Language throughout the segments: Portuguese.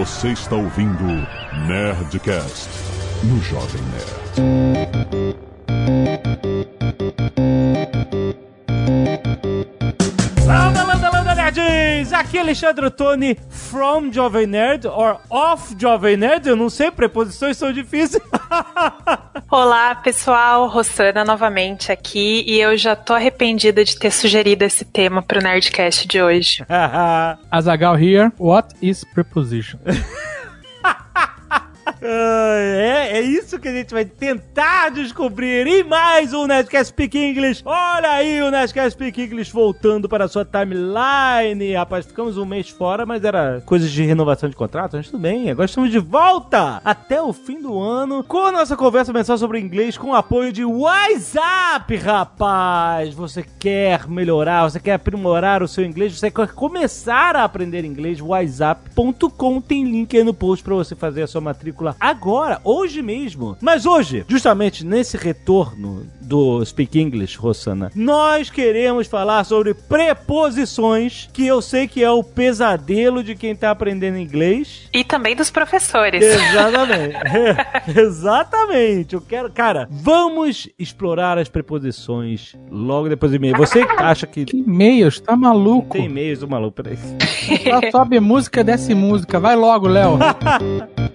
Você está ouvindo Nerdcast no Jovem Nerd. Landa, landa, landa, nerds! Aqui é Alexandre Ottoni, from Jovem Nerd, or off Jovem Nerd, eu não sei, preposições são difíceis. Olá, pessoal, Rossana novamente aqui, e eu já tô arrependida de ter sugerido esse tema pro Nerdcast de hoje. Azagal here. What is preposition? é, é isso que a gente vai tentar descobrir em mais um Nerdcast Speak English. Olha aí o Nerdcast Speak English voltando para a sua timeline. Rapaz, ficamos um mês fora, mas era coisas de renovação de contrato, mas tudo bem. Agora estamos de volta até o fim do ano com a nossa conversa mensal sobre inglês com o apoio de WhatsApp, rapaz. Você quer melhorar, você quer aprimorar o seu inglês, você quer começar a aprender inglês, WhatsApp.com tem link aí no post para você fazer a sua matrícula agora, hoje mesmo. Mas hoje, justamente nesse retorno do Speak English, Rossana, nós queremos falar sobre preposições, que eu sei que é o pesadelo de quem tá aprendendo inglês. E também dos professores. Exatamente. Exatamente. Eu quero, cara, vamos explorar as preposições logo depois do e-mail. Você acha que Que e-mails? Tá maluco? tem e-mails do maluco? Peraí. Só sobe música, desce música. Vai logo, Léo.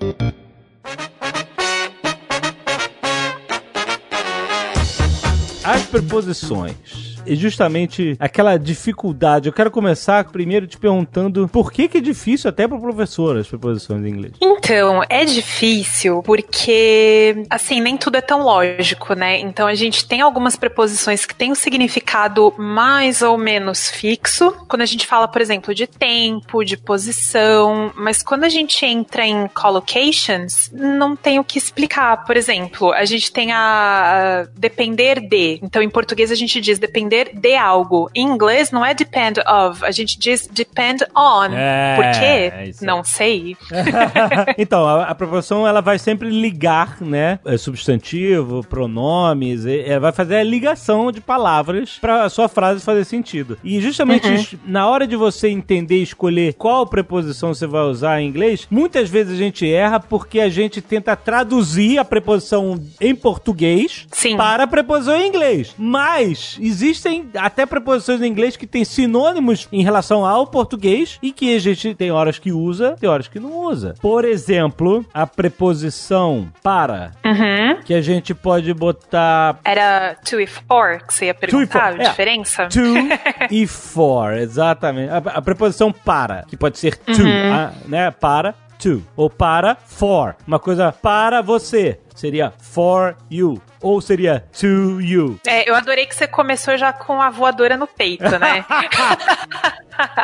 As preposições. É justamente aquela dificuldade. Eu quero começar primeiro te perguntando por que, que é difícil até para professor as preposições em inglês. Então, é difícil porque, assim, nem tudo é tão lógico, né? Então, a gente tem algumas preposições que têm um significado mais ou menos fixo. Quando a gente fala, por exemplo, de tempo, de posição, mas quando a gente entra em collocations, não tem o que explicar. Por exemplo, a gente tem a, depender de. Então, em português, a gente diz depender de algo. Em inglês, não é depend of, a gente diz depend on. É, Por é quê? aí. Não sei. então, a, a preposição ela vai sempre ligar, né? É, Substantivo, pronomes, ela vai fazer a ligação de palavras para a sua frase fazer sentido. E justamente es- na hora de você entender e escolher qual preposição você vai usar em inglês, muitas vezes a gente erra porque a gente tenta traduzir a preposição em português Sim. para a preposição em inglês. Mas existem até preposições em inglês que têm sinônimos em relação ao português e que a gente tem horas que usa, tem horas que não usa. Por exemplo, a preposição para, Uhum. que a gente pode botar Era to e for que você ia perguntar a é. diferença? to e for, exatamente. A, a preposição para, que pode ser to, a- né? Para, to. Ou para, for. Uma coisa para você seria for you. Ou seria to you. É, eu adorei que você começou já com a voadora no peito, né?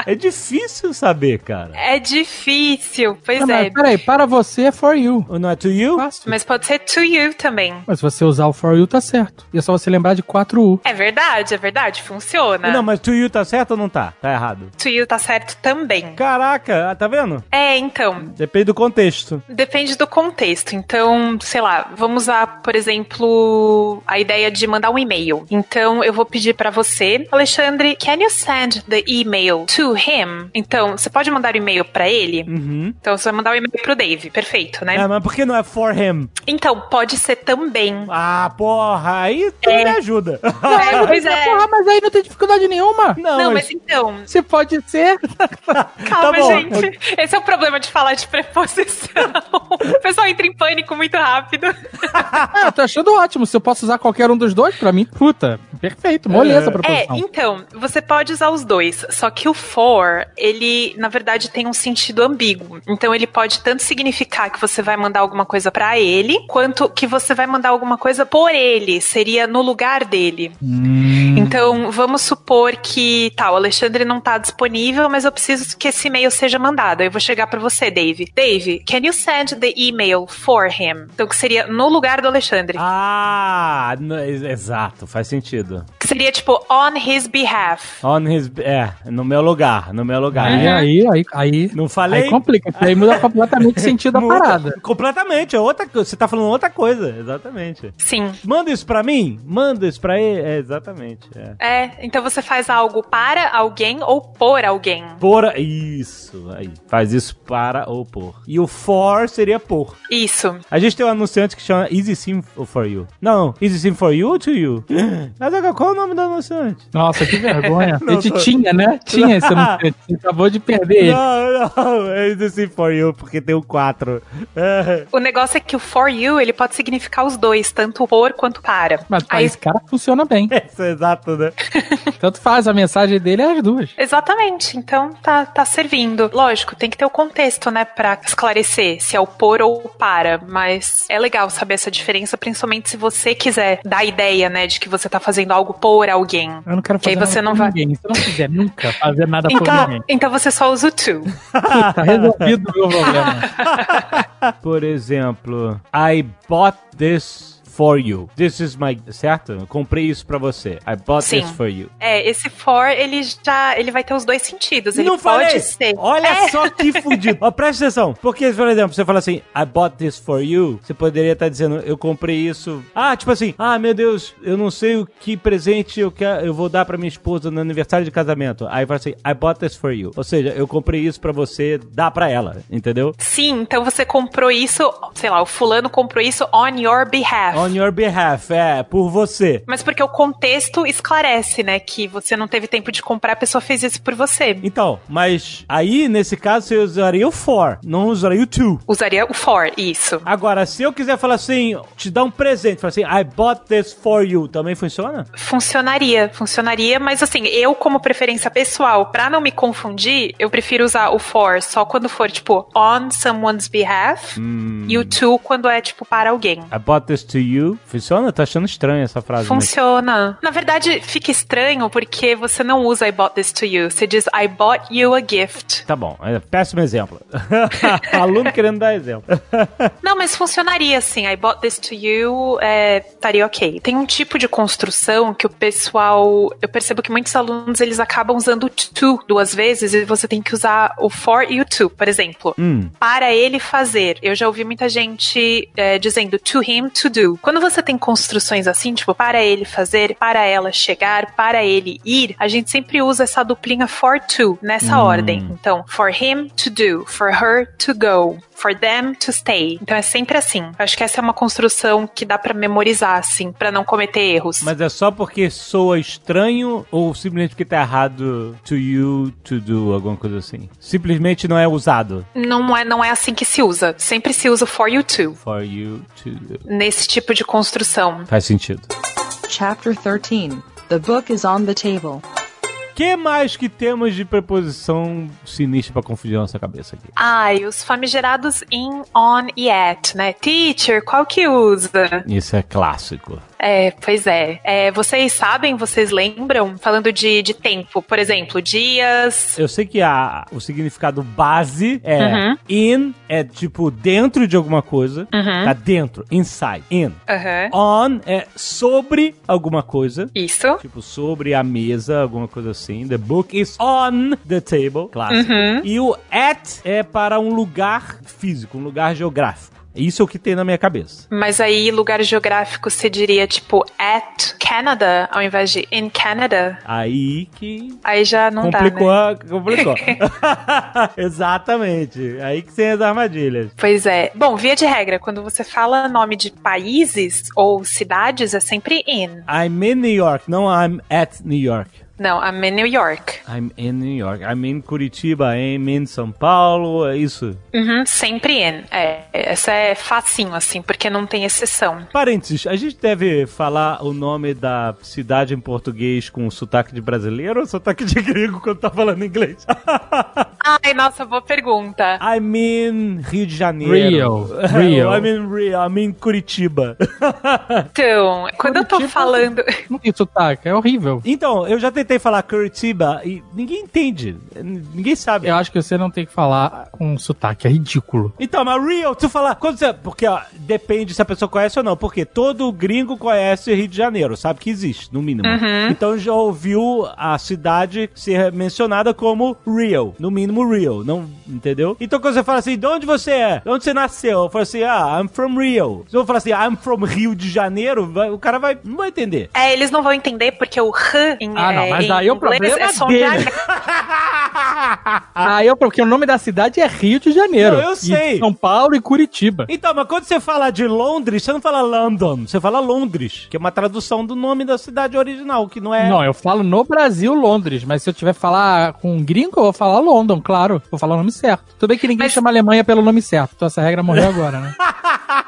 É difícil saber, cara. é difícil, pois Não, mas é. peraí, para você é for you. Ou Não é to you? Fácil. Mas pode ser to you também. Mas se você usar o for you, tá certo. E é só você lembrar de 4U. É verdade, é verdade, funciona. Não, mas to you tá certo ou não tá? Tá errado. To you tá certo também. Caraca, tá vendo? É, então, Depende do contexto. Depende do contexto. Então, sei lá, vamos usar, por exemplo, a ideia de mandar um e-mail. Então, eu vou pedir pra você, Alexandre, can you send the email to him? Então, você pode mandar o e-mail pra ele? Uhum. Então, você vai mandar o e-mail pro Dave, perfeito, né? É, mas por que não é for him? Então, pode ser também. Ah, porra, aí tu É. me ajuda. É, pois é. Porra, mas aí não tem dificuldade nenhuma. Não, Não, mas... mas então, Você pode ser. calma, bom. gente. Esse é o problema de falar de preposição. o pessoal entra em pânico muito rápido. Ah, eu tô achando ótimo. Se eu posso usar qualquer um dos dois, pra mim, puta, perfeito. Moleza É, proposição. então, você pode usar os dois, só que o for, ele, na verdade, tem um sentido ambíguo. Então, ele pode tanto significar que você vai mandar alguma coisa pra ele, quanto que você vai mandar alguma coisa por ele, seria no lugar dele. Hum. Então, vamos supor que, tá, o Alexandre não tá disponível, mas eu preciso que esse e-mail seja mandado. Eu vou chegar pra você, Dave. Dave, can you send the email for him? Então, que seria no lugar do Alexandre. Ah, ex- exato, faz sentido. Que seria tipo on his behalf. On his... É, no meu lugar, no meu lugar. Aí, aí, aí, aí, Não falei? aí complica, aí muda completamente o sentido da Muda parada. Completamente, é outra coisa. Você tá falando outra coisa, exatamente. Sim. Manda isso pra mim? Manda isso pra ele? É, exatamente. É. É, então você faz algo para alguém ou por alguém. Por. Isso, aí. Faz isso para ou por. E o for seria por. Isso. A gente tem um anunciante que chama Easy Sim for You. Não, Easy Sim for You ou to you? Mas agora, qual é o nome do anunciante? Nossa, que vergonha. Não, a gente tô- tinha, né? Tinha esse anunciante. Você acabou de perder ele. Não, não, é Easy Sim for You, porque tem o 4. É. O negócio é que o for you, ele pode significar os dois, tanto por quanto para. Mas pra Aí- esse cara funciona bem. Isso é exato, né? Tanto faz, a mensagem dele é as duas. Exatamente, então tá, tá servindo. Lógico, tem que ter o contexto, né, pra esclarecer se é o por ou o para, mas é legal saber essa diferença, principalmente se você quiser dar a ideia, né, de que você tá fazendo algo por alguém. Eu não quero Que aí fazer você nada não por vai- ninguém. Se eu não quiser nunca fazer nada por Então, ninguém, então você só usa o to. tá resolvido o meu problema. Por exemplo, I bought this for you. This is my. Certo? Eu comprei isso pra você. I bought Sim. this for you. É, esse for, ele já, ele vai ter os dois sentidos. Ele não pode falei. ser. Olha É. só que fudido. Ó, presta atenção. Porque, por exemplo, você fala assim, I bought this for you. Você poderia estar dizendo, eu comprei isso. Ah, tipo assim, ah, meu Deus, eu não sei o que presente eu, quero, eu vou dar pra minha esposa no aniversário de casamento. Aí fala assim, I bought this for you. Ou seja, eu comprei isso pra você, dá pra ela. Entendeu? Sim, então você comprou isso, sei lá, o fulano comprou isso on your behalf. On your behalf, é, por você. Mas porque o contexto esclarece, né? Que você não teve tempo de comprar, a pessoa fez isso por você. Então, mas aí, nesse caso, você usaria o for, não usaria o to. Usaria o for, isso. Agora, se eu quiser falar assim, te dar um presente, falar assim, I bought this for you, também funciona? Funcionaria, funcionaria, mas assim, eu como preferência pessoal, pra não me confundir, eu prefiro usar o for só quando for, tipo, on someone's behalf, e o to quando é, tipo, para alguém. I bought this to you. Funciona? Tô achando estranho essa frase. Funciona. Na verdade, fica estranho porque você não usa I bought this to you. Você diz I bought you a gift. Tá bom, é péssimo exemplo. Aluno querendo dar exemplo. Não, mas funcionaria assim. I bought this to you, é, estaria ok. Tem um tipo de construção que o pessoal. Eu percebo que muitos alunos eles acabam usando o to duas vezes e você tem que usar o for e o to, por exemplo. Hum. Para ele fazer. Eu já ouvi muita gente é, dizendo to him to do. Quando você tem construções assim, tipo, para ele fazer, para ela chegar, para ele ir, a gente sempre usa essa duplinha for to nessa ordem. Então, for him to do, for her to go, for them to stay. Então é sempre assim. Eu acho que essa é uma construção que dá pra memorizar, assim, pra não cometer erros. Mas é só porque soa estranho ou simplesmente porque tá errado to you to do, alguma coisa assim? Simplesmente não é usado. Não é, não é assim que se usa. Sempre se usa for you to. For you to do. Nesse tipo de construção. Faz sentido. Chapter 13 The book is on the table. Que mais que temos de preposição sinistra pra confundir a nossa cabeça aqui? Ai, os famigerados in, on e at, né? Teacher, qual que usa? Isso é clássico. É, pois é. É, Vocês sabem, vocês lembram? Falando de, de tempo, por exemplo, dias. Eu sei que a, o significado base é Uhum. in, é tipo dentro de alguma coisa. Uhum. Tá dentro, inside, in. Aham. On é sobre alguma coisa. Isso. Tipo, sobre a mesa, alguma coisa assim. The book is on the table. Clássico. Uhum. E o at é para um lugar físico, um lugar geográfico. Isso é o que tem na minha cabeça. Mas aí, lugar geográfico, você diria tipo at Canada, ao invés de in Canada. Aí que Aí já não complicou. dá, né? complicou. Exatamente. Aí que tem as armadilhas. Pois é. Bom, via de regra, quando você fala nome de países ou cidades, é sempre in. I'm in New York, não I'm at New York. Não, I'm in New York. I'm in New York. I'm in Curitiba, I'm in São Paulo, é isso. Uhum, sempre in. É, essa é facinho, assim, porque não tem exceção. Parênteses, a gente deve falar o nome da cidade em português com sotaque de brasileiro ou sotaque de gringo quando tá falando inglês? Ai, nossa, boa pergunta. I'm in Rio de Janeiro. Rio. Rio. I'm in Rio. I'm in Curitiba. Então, quando eu tô Curitiba- falando. Não tem sotaque, é horrível. então, eu já tentei falar Curitiba e ninguém entende. Ninguém sabe. Eu acho que você não tem que falar com sotaque, é ridículo. Então, mas Rio, tu falar. Quando você, porque, ó, depende se a pessoa conhece ou não. Porque todo gringo conhece Rio de Janeiro, sabe que existe, no mínimo. Então já ouviu a cidade ser mencionada como Rio. No mínimo Rio. Não, entendeu? Então quando você fala assim, de onde você é? De onde você nasceu? Eu falo assim, ah, I'm from Rio. Se eu falar assim, I'm from Rio de Janeiro, vai- o cara vai, não vai entender. É, eles não vão entender porque o R em, Ah, não, é, mas em daí o problema é som dele. de. Ah, eu, porque o nome da cidade é Rio de Janeiro. Não, eu sei. São Paulo e Curitiba. Então, mas quando você fala de Londres, você não fala London, você fala Londres, que é uma tradução do nome da cidade original, que não é. Não, eu falo no Brasil, Londres, mas se eu tiver que falar com um gringo, eu vou falar London, claro. Vou falar o nome certo. Tudo bem que ninguém Mas- chama Alemanha pelo nome certo, então essa regra morreu agora, né?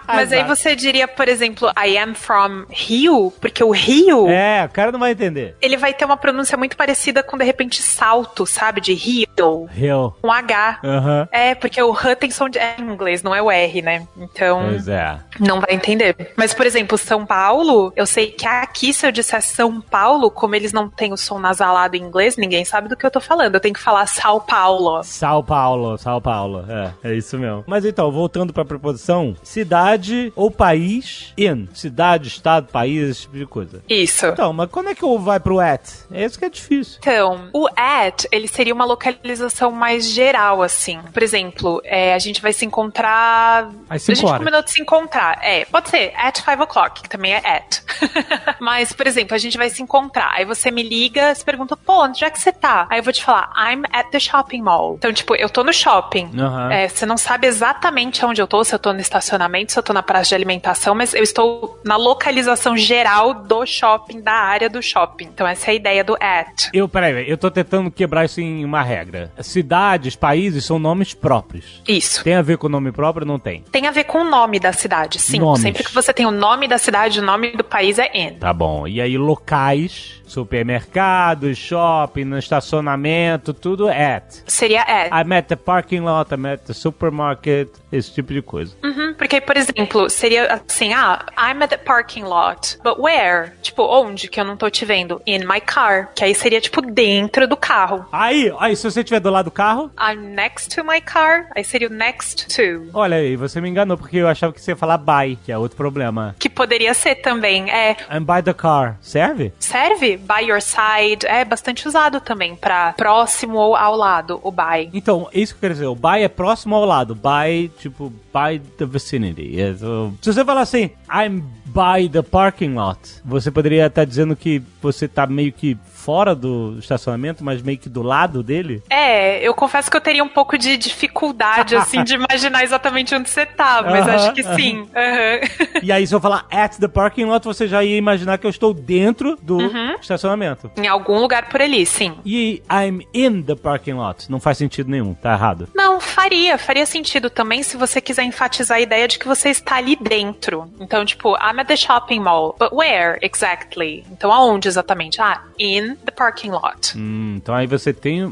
Mas aí você diria, por exemplo, I am from Rio, porque o Rio, É, o cara não vai entender. ele vai ter uma pronúncia muito parecida com, de repente, salto, sabe? De Rio, Rio. um H. Aham. É, porque o R tem som de é em inglês, não é o R, né? Então, Pois é. não vai entender. Mas, por exemplo, São Paulo, eu sei que aqui, se eu disser São Paulo, como eles não têm o som nasalado em inglês, ninguém sabe do que eu tô falando. Eu tenho que falar São Paulo. São Paulo, São Paulo. É, é isso mesmo. Mas então, voltando pra preposição, cidade ou país in. Cidade, estado, país, esse tipo de coisa. Isso. Então, mas quando é que o vai pro at? É isso que é difícil. Então, o at, ele seria uma localização mais geral, assim. Por exemplo, é, a gente vai se encontrar. Às cinco a gente horas. combinou de se encontrar. É, pode ser at five o'clock, que também é at. Mas, por exemplo, a gente vai se encontrar. Aí você me liga, se pergunta, pô, onde é que você tá? Aí eu vou te falar, I'm at the shopping mall. Então, tipo, eu tô no shopping. Aham. É, você não sabe exatamente onde eu tô, se eu tô no estacionamento, se eu tô na praça de alimentação, mas eu estou na localização geral do shopping, da área do shopping. Então, essa é a ideia do at. Eu, peraí, eu tô tentando quebrar isso em uma regra. Cidades, países são nomes próprios. Isso. Tem a ver com nome próprio? Não tem. Tem a ver com o nome da cidade, sim. Nomes. Sempre que você tem o nome da cidade, o nome do país é in. Tá bom. E aí, locais, supermercados, shopping, no estacionamento, tudo at. Seria at. I'm at the parking lot, I'm at the supermarket, esse tipo de coisa. Uhum, porque, por exemplo, seria assim, ah, I'm at the parking lot. But where? Tipo, onde que eu não tô te vendo? In my car. Que aí seria, tipo, dentro do carro. Aí, aí, se você estiver do lado do carro, I'm next to my car. Aí seria o next to. olha aí, você me enganou, porque eu achava que você ia falar by, que é outro problema. Que poderia ser também. É, I'm by the car. Serve? serve by your side. É bastante usado também pra próximo ou ao lado, o by. Então, é isso que eu quero dizer. O by é próximo ao lado. By, tipo, by the vicinity. É, Se você falar assim, I'm by the parking lot, você poderia estar dizendo que você tá meio que fora do estacionamento, mas meio que do lado dele? É, eu confesso que eu teria um pouco de dificuldade, assim, de imaginar exatamente onde você tá, mas Aham, acho que sim. Aham. E aí, se eu falar at the parking lot, você já ia imaginar que eu estou dentro do Uhum. estacionamento. em algum lugar por ali, sim. E I'm in the parking lot. Não faz sentido nenhum, tá errado. Não, faria. Faria sentido também se você quiser enfatizar a ideia de que você está ali dentro. Então, tipo, I'm at the shopping mall. But where exactly? Então, aonde exatamente? Ah, in the parking lot. Hum, então aí você tem.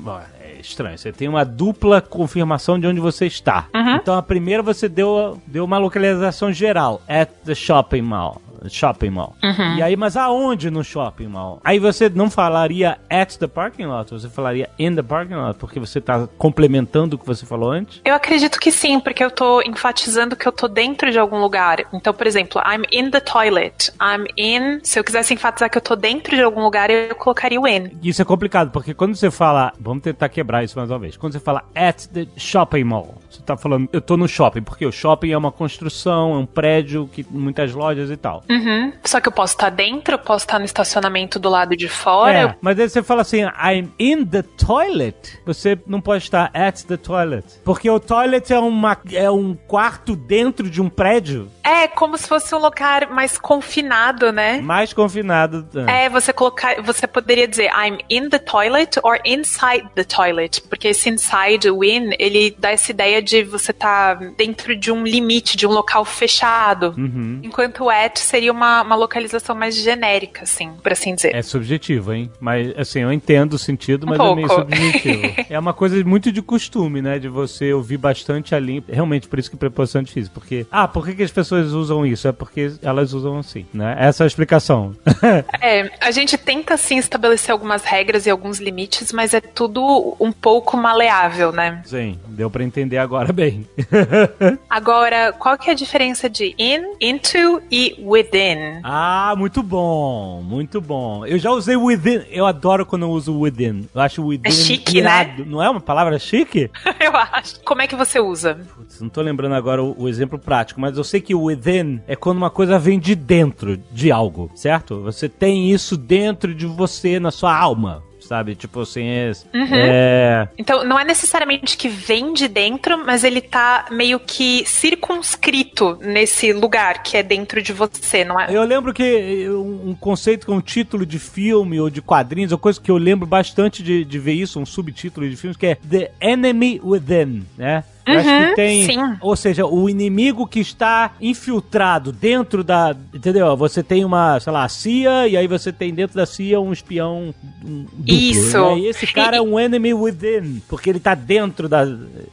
Estranho. Você tem uma dupla confirmação de onde você está. Então a primeira você deu, deu uma localização geral. At the shopping mall. Shopping mall. E aí, mas aonde no shopping mall? Aí você não falaria at the parking lot, você falaria in the parking lot, porque você tá complementando o que você falou antes? Eu acredito que sim, porque eu tô enfatizando que eu tô dentro de algum lugar. Então, por exemplo, I'm in the toilet. I'm in. Se eu quisesse enfatizar que eu tô dentro de algum lugar, eu colocaria o in. Isso é complicado, porque quando você fala. Vamos tentar quebrar isso mais uma vez. Quando você fala at the shopping mall, você tá falando, eu tô no shopping, porque o shopping é uma construção, é um prédio, que muitas lojas e tal. Uhum. Só que eu posso estar dentro, eu posso estar no estacionamento do lado de fora. É, eu- mas aí você fala assim, I'm in the toilet. Você não pode estar at the toilet. Porque o toilet é, uma, é um quarto dentro de um prédio É como se fosse um lugar mais confinado, né? mais confinado. É, você colocar, você poderia dizer I'm in the toilet or inside the toilet, porque esse inside, o in, ele dá essa ideia de você estar dentro de um limite, de um local fechado. Uhum. Enquanto o at seria uma, uma localização mais genérica, assim, por assim dizer. É subjetivo, hein? Mas, assim, eu entendo o sentido, mas Um é meio pouco. subjetivo. é uma coisa muito de costume, né? De você ouvir bastante a língua. Realmente, por isso que preposição é difícil. Porque, ah, por que, que as pessoas usam isso? É porque elas usam assim, né? Essa é a explicação. É, a gente tenta sim estabelecer algumas regras e alguns limites, mas é tudo um pouco maleável, né? Sim, deu pra entender agora bem. Agora, qual que é a diferença de in, into e within? ah, muito bom, muito bom. Eu já usei within, eu adoro quando eu uso within. Eu acho within É chique, irado. Não é uma palavra chique? Eu acho. Como é que você usa? Putz, não tô lembrando agora o, o exemplo prático, mas eu sei que o within é quando uma coisa vem de dentro de algo, certo? Você tem isso dentro de você, na sua alma, sabe? Tipo assim, é... é Então, não é necessariamente que vem de dentro, mas ele tá meio que circunscrito nesse lugar que é dentro de você, não é? Eu lembro que um um conceito com um título de filme ou de quadrinhos, ou coisa que eu lembro bastante de, de ver isso, um subtítulo de filmes, que é The Enemy Within, né? Eu acho que Uhum, tem. sim. Ou seja, o inimigo que está infiltrado dentro da. Entendeu? Você tem uma, sei lá, CIA, e aí você tem dentro da CIA um espião um duplo, Isso. né? E esse cara é um enemy within, porque ele tá dentro da.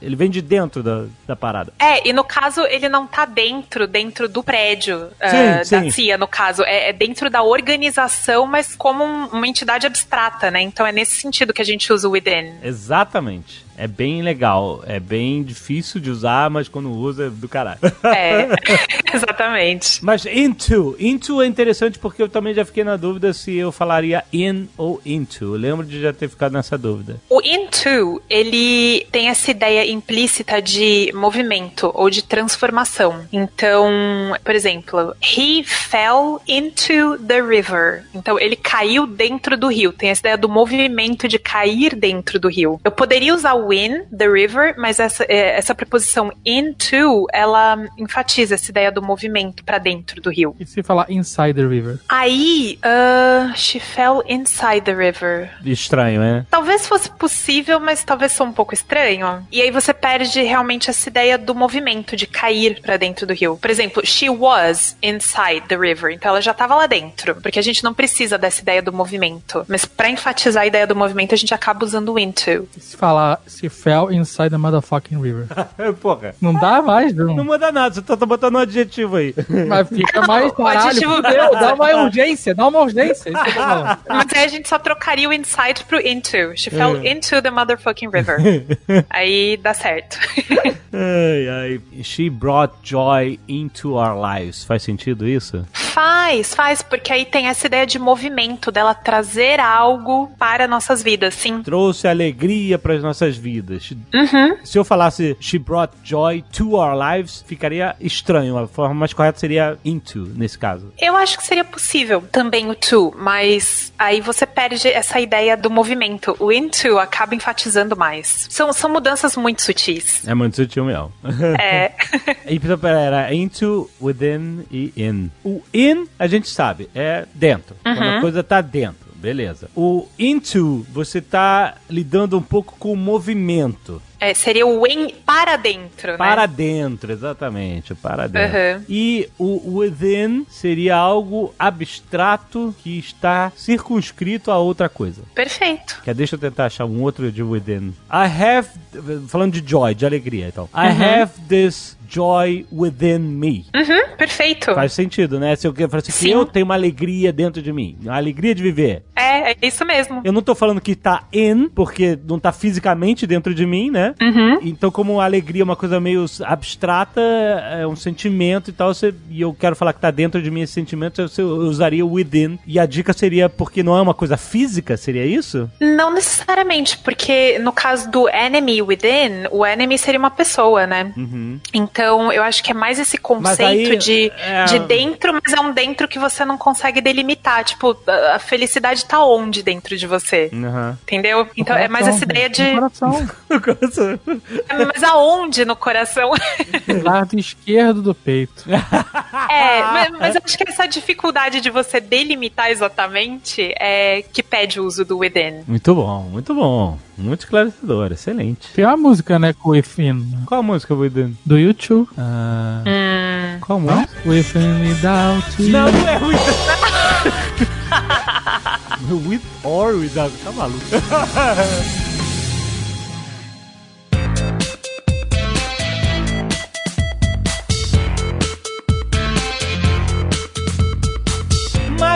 Ele vem de dentro da, da parada. É, e no caso, ele não tá dentro, dentro do prédio Sim, eh, sim. da CIA, no caso. É, é dentro da organização, mas como um- uma entidade abstrata, né? Então é nesse sentido que a gente usa o within. Exatamente. É bem legal. É bem difícil de usar, mas quando usa é do caralho. É, exatamente. Mas into. Into é interessante porque eu também já fiquei na dúvida se eu falaria in ou into. Eu lembro de já ter ficado nessa dúvida. O into, ele tem essa ideia implícita de movimento ou de transformação. Então, por exemplo, he fell into the river. Então, ele caiu dentro do rio. Tem essa ideia do movimento de cair dentro do rio. Eu poderia usar o in, the river, mas essa, é, essa preposição into, ela enfatiza essa ideia do movimento para dentro do rio. E se falar inside the river? Aí, ah, she fell inside the river. Estranho, é? Talvez fosse possível, mas talvez sou um pouco estranho. E aí você perde realmente essa ideia do movimento, de cair pra dentro do rio. Por exemplo, she was inside the river. Então ela já tava lá dentro. Porque a gente não precisa dessa ideia do movimento. Mas pra enfatizar a ideia do movimento, a gente acaba usando o into. E se falar se fell inside the motherfucking river? Porra. Não dá mais, Não não. muda nada, você tá botando um adjetivo aí. Mas fica mais O caralho. adjetivo- Fudeu, dá uma urgência, dá uma urgência. Mas aí a gente só trocaria o inside pro into. She fell into the motherfucking river. aí dá certo. ai, ai. She brought joy into our lives. Faz sentido isso? Faz, faz, porque aí tem essa ideia de movimento, dela trazer algo para nossas vidas, sim. Trouxe alegria para as nossas vidas. Uhum. Se eu falasse she brought joy to our lives, ficaria estranho. A forma mais correta seria into, nesse caso. Eu acho que seria possível também o to, mas aí você perde essa ideia do movimento. O into acaba enfatizando mais. São, são mudanças muito sutis. É muito sutil mesmo. É. Pera, era into, within e in. O in, a gente sabe, é dentro. Quando a coisa tá dentro. Beleza. O into, você tá lidando um pouco com o movimento. É, seria o in para dentro, né? Para dentro, exatamente, para dentro. Uhum. E o within seria algo abstrato que está circunscrito a outra coisa. Perfeito. Que é, deixa eu tentar achar um outro de within. I have, falando de joy, de alegria, então. I Uhum. have this joy within me. Uhum, perfeito. Faz sentido, né? Se eu falar assim, que eu tenho uma alegria dentro de mim, uma alegria de viver. É, é isso mesmo. Eu não tô falando que tá in, porque não tá fisicamente dentro de mim, né? Uhum. Então, como a alegria é uma coisa meio abstrata, é um sentimento e tal, você- e eu quero falar que tá dentro de mim esse sentimento, eu, eu usaria o within. E a dica seria porque não é uma coisa física, seria isso? Não necessariamente, porque no caso do enemy within, o enemy seria uma pessoa, né? Então, eu acho que é mais esse conceito aí, de, é- de dentro, mas é um dentro que você não consegue delimitar. Tipo, a felicidade tá onde dentro de você? Aham. Entendeu? Então, é mais essa ideia de. No coração. Mas aonde no coração? Lado esquerdo do peito. É, mas, mas eu acho que essa dificuldade de você delimitar exatamente é que pede o uso do within. muito bom, muito bom. Muito esclarecedor, excelente. Tem uma música, né, com o Within, Qual a música, Within? do YouTube. Ah, Hum? With and without you. Não, não é with. with or without. Tá maluco.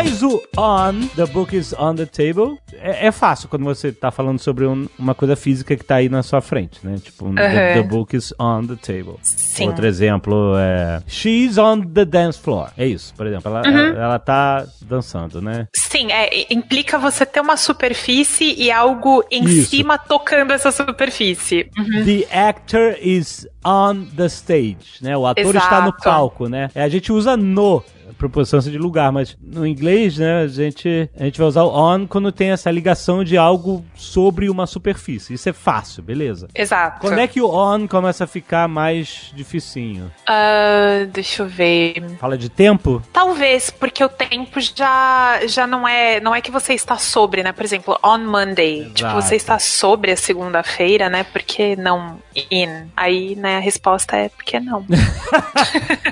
Mas o on, the book is on the table, é, é fácil quando você tá falando sobre um- uma coisa física que tá aí na sua frente, né? Tipo, the, the book is on the table. Sim. Outro exemplo é She's on the dance floor. É isso, por exemplo. Ela, Uhum. ela, ela tá dançando, né? Sim, é, implica você ter uma superfície e algo em Isso. cima tocando essa superfície. Uhum. The actor is on the stage, né? O ator está no Exato. palco, né? É, A gente usa no proporção de lugar, mas no inglês, né, a gente, a gente vai usar o on quando tem essa ligação de algo sobre uma superfície. Isso é fácil, beleza. Exato. Quando é que o on começa a ficar mais dificinho? Ah, deixa eu ver. Fala de tempo? Talvez, porque o tempo já, já não é. Não é que você está sobre, né? Por exemplo, on Monday. Exato. Tipo, você está sobre a segunda-feira, né? Por que não in? Aí, né, a resposta é porque não.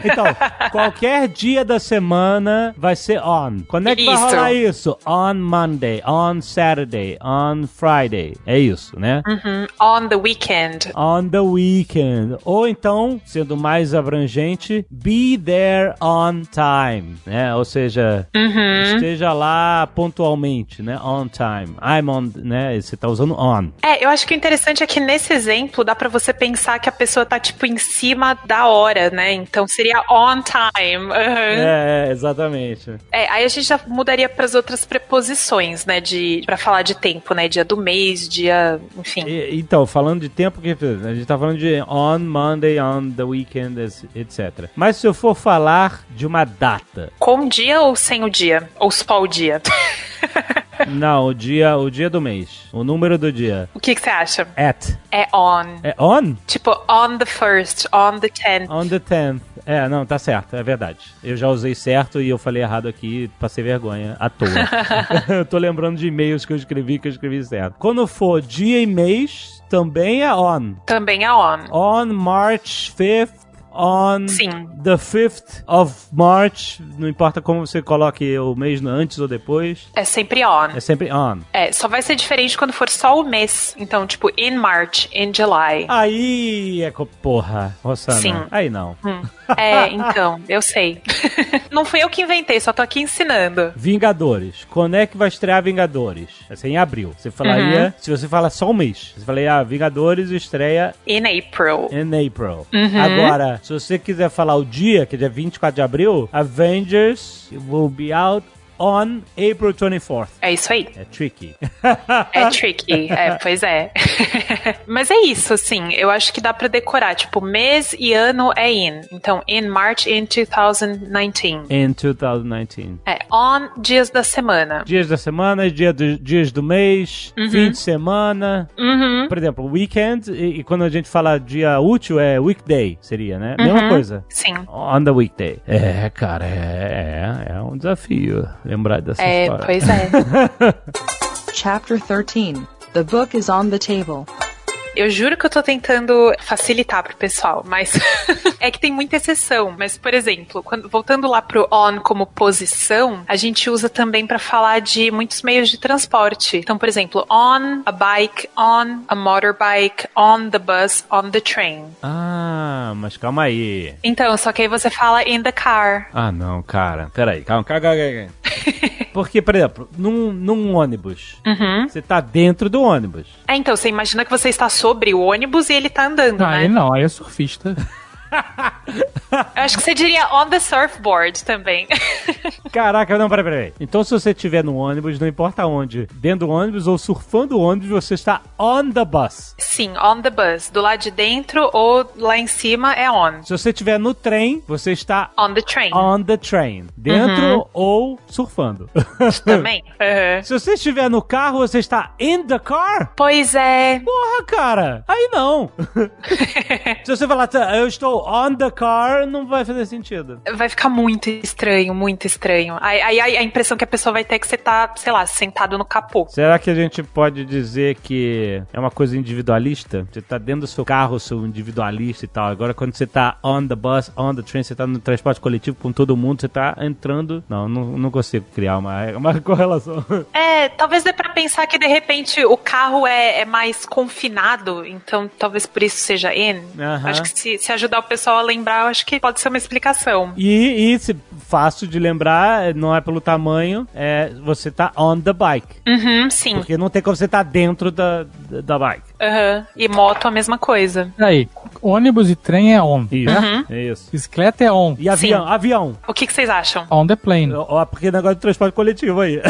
Então, qualquer dia da semana vai ser on. Quando é que vai Isso. rolar isso? On Monday, on Saturday, on Friday. É isso, né? Uhum. On the weekend. On the weekend. Ou então, sendo mais abrangente, be there on time, né? Ou seja, Uhum. esteja lá pontualmente, né? On time. I'm on, né? Você tá usando on. É, eu acho que o interessante é que nesse exemplo dá pra você pensar que a pessoa tá, tipo, em cima da hora, né? Então seria on time. Uhum. É, é, exatamente. É, aí a gente já mudaria pras outras preposições, né? De, pra falar de tempo, né? Dia do mês, dia. Enfim. E- então, falando de tempo, que a gente tá falando de on Monday, on the weekend, etc. Mas se eu for falar de uma data, Com o dia ou sem o dia? Ou só o dia? não, o dia, o dia do mês, o número do dia, o que que você acha? at, É on. é on? Tipo, on the first, on the tenth. On the 10th. É, não, tá certo, é verdade. Eu já usei certo e eu falei errado aqui, passei vergonha à toa. eu tô lembrando de e-mails que eu escrevi que eu escrevi certo. Quando for dia e mês, também é on. Também é on. On March 5th, on Sim. the 5th of March, não importa como você coloque o mês antes ou depois, É sempre on. é sempre on. É, só vai ser diferente quando for só o mês. Então, tipo, in March, in July. Aí é porra, Rossana. Sim. Aí não. Hum. É, então, eu sei. Não fui eu que inventei, só tô aqui ensinando. Vingadores. Quando é que vai estrear Vingadores? Vai ser em abril. Você falaria, Uhum. se você fala só um mês, você falaria, ah, Vingadores estreia In April. in April. Uhum. Agora, se você quiser falar o dia, que é dia 24 de abril, Avengers will be out on April 24th. É isso aí. É tricky. É tricky. É, pois é. Mas é isso, assim. Eu acho que dá pra decorar. Tipo, mês e ano é in. Então, in March in 2019. In 2019. É, on dias da semana. Dias da semana, dia do, dias do mês, fim de semana. Uhum. Por exemplo, weekend, e, e quando a gente fala dia útil, é weekday, seria, né? Mesma coisa. Sim. On the weekday. É, cara, é, é, é um desafio lembrar dessa É, história. pois é. Chapter 13. The book is on the table. Eu juro que eu tô tentando facilitar pro pessoal, mas é que tem muita exceção. Mas, por exemplo, quando- voltando lá pro on como posição, a gente usa também pra falar de muitos meios de transporte. Então, por exemplo, on a bike, on a motorbike, on the bus, on the train. Ah, mas calma aí. Então, só que aí você fala in the car. Ah, não, cara. Peraí, calma, calma, calma, calma. Porque, por exemplo, num, num ônibus, Uhum. você tá dentro do ônibus. É, então, você imagina que você está sobre o ônibus e ele tá andando, Aí né? não, aí é surfista. Eu acho que você diria on the surfboard também. Caraca, não, peraí, peraí. Então, se você estiver no ônibus, não importa onde, dentro do ônibus ou surfando o ônibus, você está on the bus. Sim, on the bus. Do lado de dentro ou lá em cima é on. Se você estiver no trem, você está On the train. on the train. Dentro ou surfando. Também. Uhum. Se você estiver no carro, você está in the car? Pois é. Porra, cara! Aí não! Se você falar, "Tá, eu estou on the car, não vai fazer sentido? Vai ficar muito estranho, muito estranho. Aí, aí a, a impressão que a pessoa vai ter é que você tá, sei lá, sentado no capô. Será que a gente pode dizer que é uma coisa individualista? Você tá dentro do seu carro, seu individualista e tal. Agora, quando você tá on the bus, on the train, você tá no transporte coletivo com todo mundo, você tá entrando. Não, não, não consigo criar uma, uma correlação. É, talvez dê pra pensar que de repente o carro é, é mais confinado, então talvez por isso seja in. Aham. Acho que se, se ajudar o pessoal a lembrar, eu acho que pode ser uma explicação. E, e se, fácil de lembrar, não é pelo tamanho, é você tá on the bike. Uhum, sim. Porque não tem como você tá dentro da, da bike. Aham. E moto a mesma coisa. Aí, ônibus e trem é on. Isso. Uhum. É isso. Bicicleta é on. E avião? Avião. O que, que vocês acham? On the plane. Ó, porque negócio de transporte coletivo aí.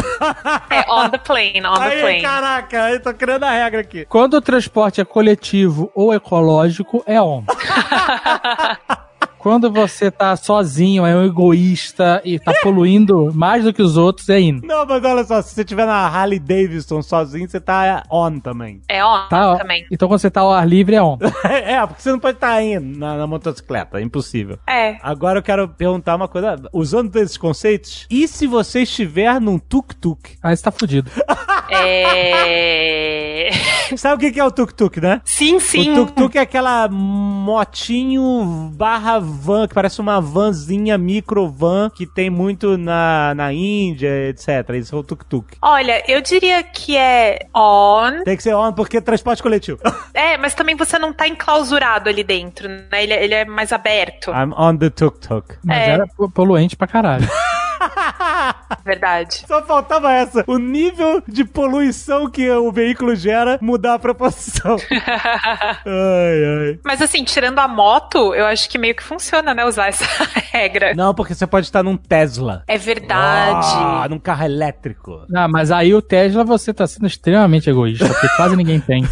É on the plane, on the aí, plane. caraca, eu tô criando a regra aqui. Quando o transporte é coletivo ou ecológico, é on. Quando você tá sozinho, é um egoísta e tá poluindo mais do que os outros, é in. Não, mas olha só, se você estiver na Harley Davidson sozinho, você tá on também. É on Tá, também. Então quando você tá ao ar livre, é on. é, porque você não pode estar indo na, na motocicleta, é impossível. É. Agora eu quero perguntar uma coisa, usando esses conceitos, e se você estiver num tuk-tuk? Aí você tá fudido. É. Sabe o que que é o tuk-tuk, né? Sim, sim. O tuk-tuk é aquela motinho barra van, que parece uma vanzinha, micro van, que tem muito na, na Índia, etc. Isso é o tuk-tuk. Olha, eu diria que é on. Tem que ser on porque é transporte coletivo. É, mas também você não tá enclausurado ali dentro, né? Ele, ele é mais aberto. I'm on the tuk-tuk. Mas É. era po- poluente pra caralho. Verdade. Só faltava essa. O nível de poluição que o veículo gera mudar a proporção. ai, ai. Mas assim, tirando a moto, eu acho que meio que funciona, né? Usar essa regra. Não, porque você pode estar num Tesla. É verdade. Ah, num carro elétrico. Ah, mas aí o Tesla você tá sendo extremamente egoísta, porque quase ninguém tem.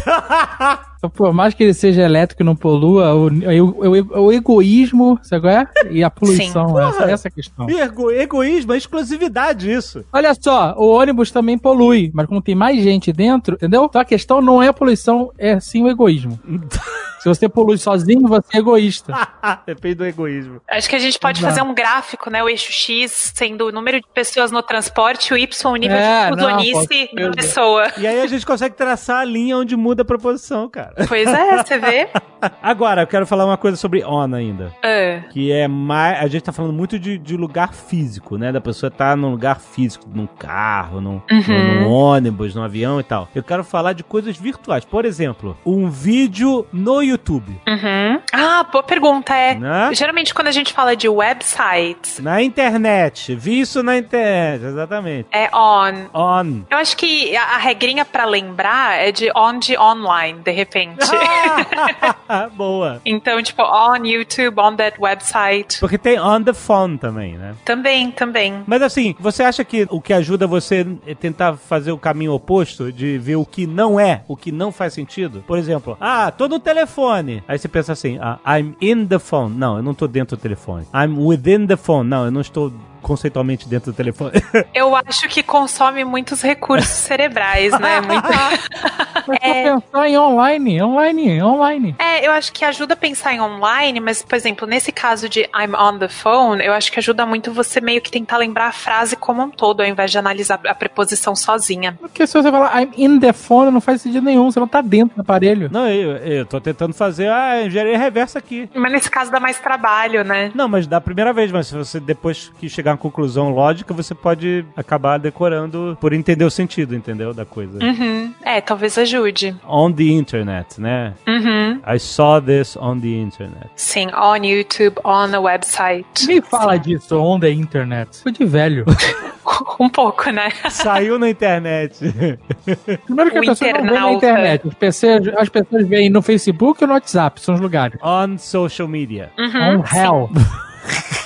Então, por mais que ele seja elétrico e não polua, o, o, o- o egoísmo, sabe qual é? E a poluição, Sim. essa, Porra. essa é a questão. Ego, egoísmo é exclusividade isso. Olha só, o ônibus também polui, mas como tem mais gente dentro, entendeu? Então a questão não é a poluição, é sim o egoísmo. Se você polui sozinho, você é egoísta. Depende do egoísmo. Acho que a gente pode Exato. fazer um gráfico, né? O eixo X sendo o número de pessoas no transporte, o Y o nível É, de fusonice da pessoa. E aí a gente consegue traçar a linha onde muda a proposição, cara. Pois é, você vê? Agora, eu quero falar uma coisa sobre on ainda. Ah, Que é mais. A gente tá falando muito de, de lugar físico, né? Da pessoa tá num lugar físico, num carro, num, num- num ônibus, num avião e tal. Eu quero falar de coisas virtuais. Por exemplo, um vídeo no YouTube. uhum. Ah, boa pergunta. É. Né? Geralmente, quando a gente fala de websites, Na internet. Vi isso na internet, exatamente. é on. On. Eu acho que a, a regrinha pra lembrar é de on de online, de repente. Boa. então, tipo, on YouTube, on that website. Porque tem on the phone também, né? Também, também. Mas assim, você acha que o que ajuda você é tentar fazer o caminho oposto, de ver o que não é, o que não faz sentido? Por exemplo, ah, tô no telefone. Aí você pensa assim, ah, I'm in the phone. Não, eu não tô dentro do telefone. I'm within the phone. Não, eu não estou conceitualmente dentro do telefone. Eu acho que consome muitos recursos cerebrais, né? Muito... Mas É. pensar em online, online, online. É, eu acho que ajuda a pensar em online, mas, por exemplo, nesse caso de I'm on the phone, eu acho que ajuda muito você meio que tentar lembrar a frase como um todo, ao invés de analisar a preposição sozinha. Porque se você falar I'm in the phone, não faz sentido nenhum, você não tá dentro do aparelho. não, eu, eu tô tentando fazer a engenharia reversa aqui. Mas nesse caso dá mais trabalho, né? Não, mas da primeira vez, mas se você depois que chegar a uma conclusão lógica, você pode acabar decorando por entender o sentido, entendeu? Da coisa. Uhum. É, talvez ajude. On the internet, né? Uhum. I saw this on the internet. Sim, on YouTube, on a website. Ninguém fala disso on the internet. Foi de velho. um pouco, né? Saiu na internet. Primeiro que O a pessoa não vê na internauta. internet. As pessoas, as pessoas veem no Facebook ou no WhatsApp, são os lugares. on social media. Uhum, on hell.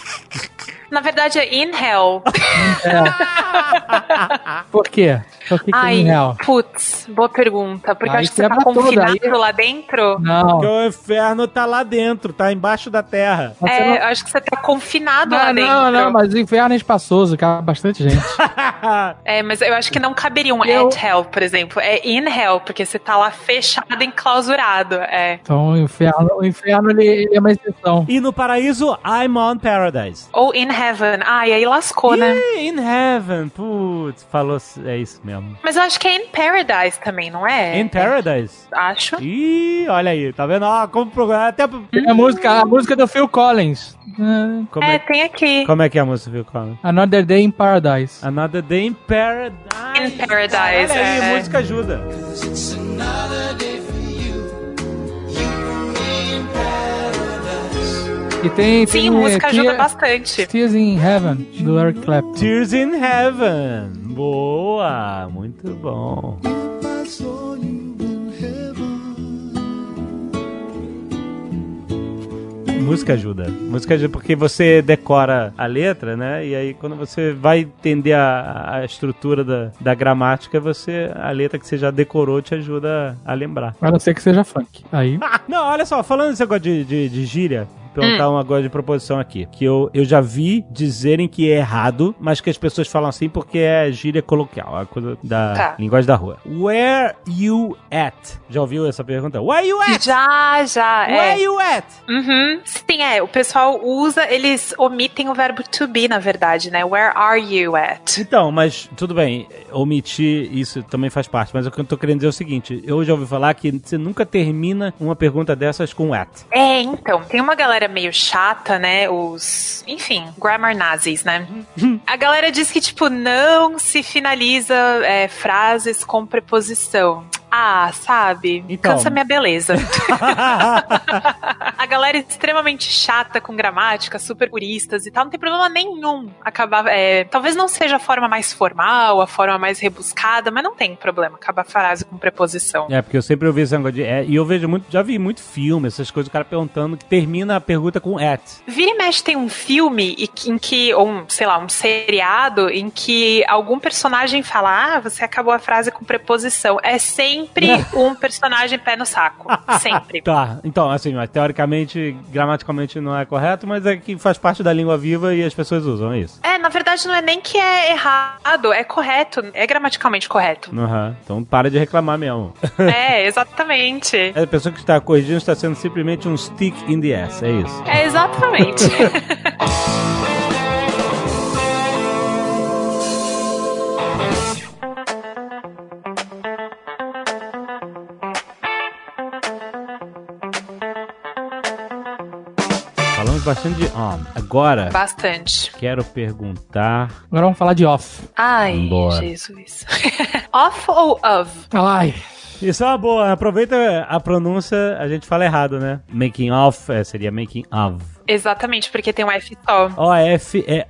Na verdade é in hell. Por quê? Então, o que, que é Ai, hell? putz, boa pergunta. Porque eu Aí acho que você tá confinado aí- lá dentro. Não. Porque o inferno tá lá dentro, tá embaixo da terra. Você É, não- eu acho que você tá confinado lá Não, dentro. não, não, mas o inferno é espaçoso, cabe bastante gente. É, mas eu acho que não caberia um Eu- at hell, por exemplo. É in hell, porque você tá lá fechado, enclausurado. É. Então o inferno, o inferno ele, ele é uma exceção. E no paraíso, I'm on paradise. Ou in heaven. Ai, aí lascou, né? Ih, in heaven, putz, falou, é isso mesmo. Mas eu acho que é in paradise também, não é? In paradise. Acho. Ih, olha aí, tá vendo? Ó, como procurar até... É a música, a música do Phil Collins. Uh, Como É, é, tem aqui. como é que é a música, viu, Colin? Another Day in Paradise. Another Day in Paradise. In Paradise, Olha aí, é. música ajuda. E tem, Sim, tem música ajuda bastante. Tears in Heaven, do Eric Clapton. Tears in Heaven. Boa, muito bom. Música ajuda. Música ajuda porque você decora a letra, né? E aí quando você vai entender a, a estrutura da, da gramática, você a letra que você já decorou te ajuda a lembrar. A não ser que seja funk. Aí. Não, olha só, falando desse negócio de, de, de gíria, perguntar uma coisa de proposição aqui. Que eu, eu já vi dizerem que é errado, mas que as pessoas falam assim porque é gíria coloquial, a coisa da Tá. linguagem da rua. Where you at? Já ouviu essa pergunta? Where you at? Já, já. Where É. you at? Uhum. Sim, é. O pessoal usa, eles omitem o verbo to be, na verdade, né? Where are you at? Então, mas tudo bem, omitir isso também faz parte, mas o que eu tô querendo dizer é o seguinte, eu já ouvi falar que você nunca termina uma pergunta dessas com at. É, então, tem uma galera meio chata, né? Os, enfim, grammar nazis, né? A galera diz que, tipo, não se finaliza é, frases com preposição. Ah, sabe? Então. Cansa minha beleza. a galera é extremamente chata com gramática, super puristas e tal, não tem problema nenhum acabar. é, talvez não seja a forma mais formal, a forma mais rebuscada, mas não tem problema acabar a frase com preposição. É, porque eu sempre ouvi esse negócio de é, e eu vejo muito, já vi muito filme, essas coisas, o cara perguntando que termina a pergunta com at. Vira e mexe tem um filme em que, ou um, sei lá, um seriado em que algum personagem fala, ah, você acabou a frase com preposição. É sempre um personagem pé no saco. Sempre. Tá, então, assim, mas teoricamente, gramaticalmente não é correto, mas é que faz parte da língua viva e as pessoas usam, é isso. É, na verdade não é nem que é errado, é correto, é gramaticalmente correto. Aham, Então para de reclamar mesmo. É, exatamente. A pessoa que está corrigindo está sendo simplesmente um stick in the ass, é isso. É exatamente. Bastante de on. Agora, Bastante. quero perguntar. Agora vamos falar de off. Ai, Vambora. Jesus. Off ou of? Ai. Isso é uma boa, aproveita a pronúncia, a gente fala errado, né? Making off é, seria making of. Exatamente, porque tem um F só. OF é.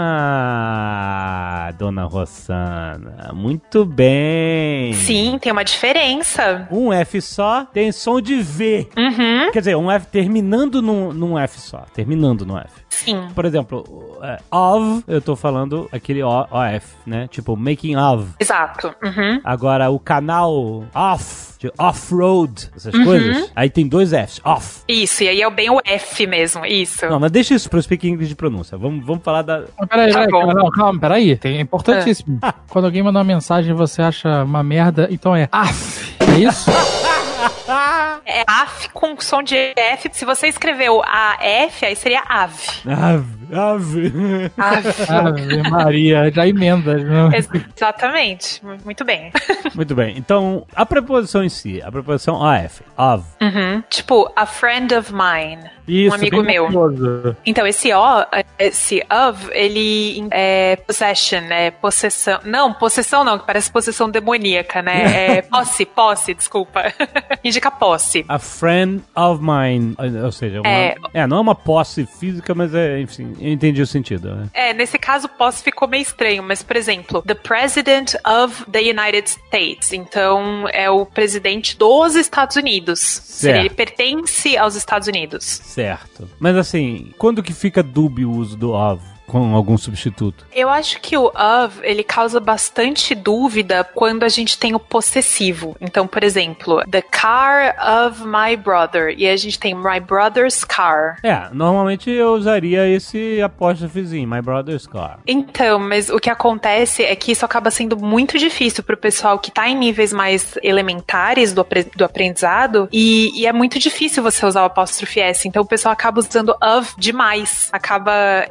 Ah, dona Rossana. Muito bem. Sim, tem uma diferença. Um F só tem som de V. Uhum, Quer dizer, um F terminando num, num F só. Terminando no F. sim. Por exemplo, é, of, eu tô falando aquele o, OF, né? Tipo, making of. Exato. Uhum. Agora, o canal off, de off-road, essas Uhum. coisas, aí tem dois Fs, off. Isso, e aí é bem o F mesmo, isso. Não, mas deixa isso pro speaking English de pronúncia. Vamos, vamos falar da. Mas Peraí, Tá peraí, calma, não, calma, peraí. Tem, é importantíssimo. Quando alguém manda uma mensagem e você acha uma merda, então é AF. É isso? É AF com som de F. Se você escreveu AF, aí seria AV. Ave, ave. AV. Ave Maria, já emenda. Não. Exatamente. Muito bem. Muito bem. Então, a preposição em si, a preposição OF, of. Uhum. Tipo, a friend of mine. Isso, um amigo meu. famoso. Então, esse O, esse of, ele é possession, é possessão. Não, possessão não, que parece possessão demoníaca, né? É posse, posse, desculpa. Indica posse. A friend of mine. Ou seja, uma, É. é. não é uma posse física, mas é, enfim, eu entendi o sentido. Né? É, nesse caso, posse ficou meio estranho, mas, por exemplo, the president of the United States. Então, é o presidente dos Estados Unidos. Seria, Ele pertence aos Estados Unidos. Certo. Mas assim, quando que fica dúbio o uso do of? Com algum substituto? Eu acho que o of, ele causa bastante dúvida quando a gente tem o possessivo. Então, por exemplo, the car of my brother. E a gente tem my brother's car. É, normalmente eu usaria esse apóstrofezinho, my brother's car. Então, mas o que acontece é que isso acaba sendo muito difícil pro pessoal que tá em níveis mais elementares do, do aprendizado e, e é muito difícil você usar o apóstrofe S. Então o pessoal acaba usando of demais, acaba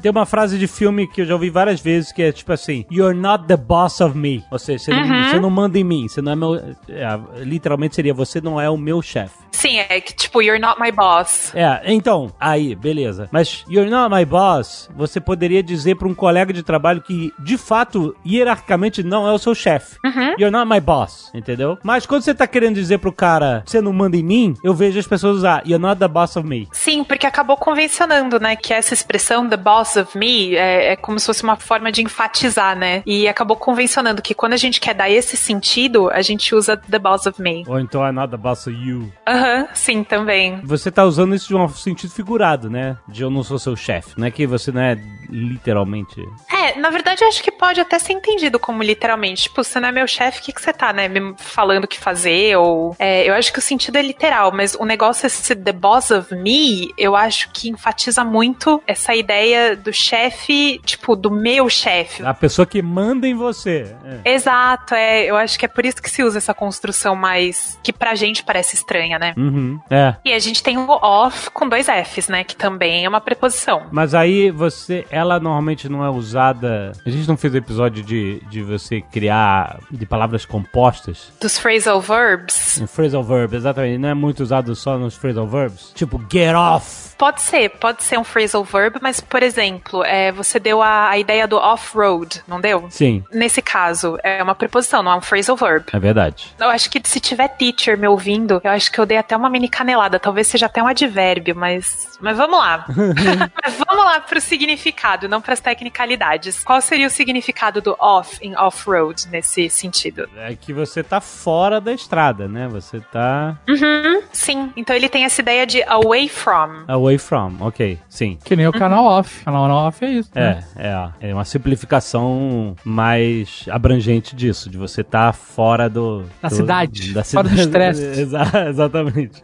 Tem uma frase de filme que eu já ouvi várias vezes que é tipo assim: You're not the boss of me. Ou seja, você, não, você não manda em mim. Você não é meu. é, literalmente seria: Você não é o meu chefe. Sim, é que tipo, you're not my boss. É, então, aí, beleza. Mas you're not my boss, você poderia dizer pra um colega de trabalho que, de fato, hierarquicamente não é o seu chefe. You're not my boss, entendeu? Mas quando você tá querendo dizer pro cara, você não manda em mim, eu vejo as pessoas usar, you're not the boss of me. Sim, porque acabou convencionando, né? Que essa expressão the boss of me é, é como se fosse uma forma de enfatizar, né? E acabou convencionando que quando a gente quer dar esse sentido, a gente usa the boss of me. Ou então I'm not the boss of you. Aham, sim, também. Você tá usando isso de um sentido figurado, né? De eu não sou seu chefe. Não é que você não é literalmente. É, na verdade, eu acho que pode até ser entendido como literalmente. Tipo, você não é meu chefe, o que, que você tá, né? Me falando o que fazer, ou. É, eu acho que o sentido é literal, mas o negócio é esse the boss of me, eu acho que enfatiza muito essa ideia do chefe, tipo, do meu chefe. A pessoa que manda em você. É. Exato, é. Eu acho que é por isso que se usa essa construção mais. que pra gente parece estranha, né? Uhum, é. E a gente tem o off com dois Fs, né? Que também é uma preposição. Mas aí você, ela normalmente não é usada. A gente não fez episódio de, de você criar de palavras compostas. Dos phrasal verbs. Um phrasal verb, exatamente. Não é muito usado só nos phrasal verbs. Tipo, get off. Pode ser, pode ser um phrasal verb, mas, por exemplo, é, você deu a, a ideia do off-road, não deu? Sim, Nesse caso, é uma preposição, não é um phrasal verb. é verdade. Eu acho que se tiver teacher me ouvindo, eu acho que eu dei até uma mini canelada. Talvez seja até um advérbio, mas, mas vamos lá. mas vamos lá pro significado, não pras tecnicalidades. Qual seria o significado do off em off-road nesse sentido? É que você tá fora da estrada, né? Você tá Uhum, sim. Então ele tem essa ideia de away from. away from. Ok, sim. Que nem o canal off. Canal off é isso. É, né? é, ó. é uma simplificação mais abrangente disso, de você tá fora do... Da do- cidade, da fora do estresse. Exa- exatamente.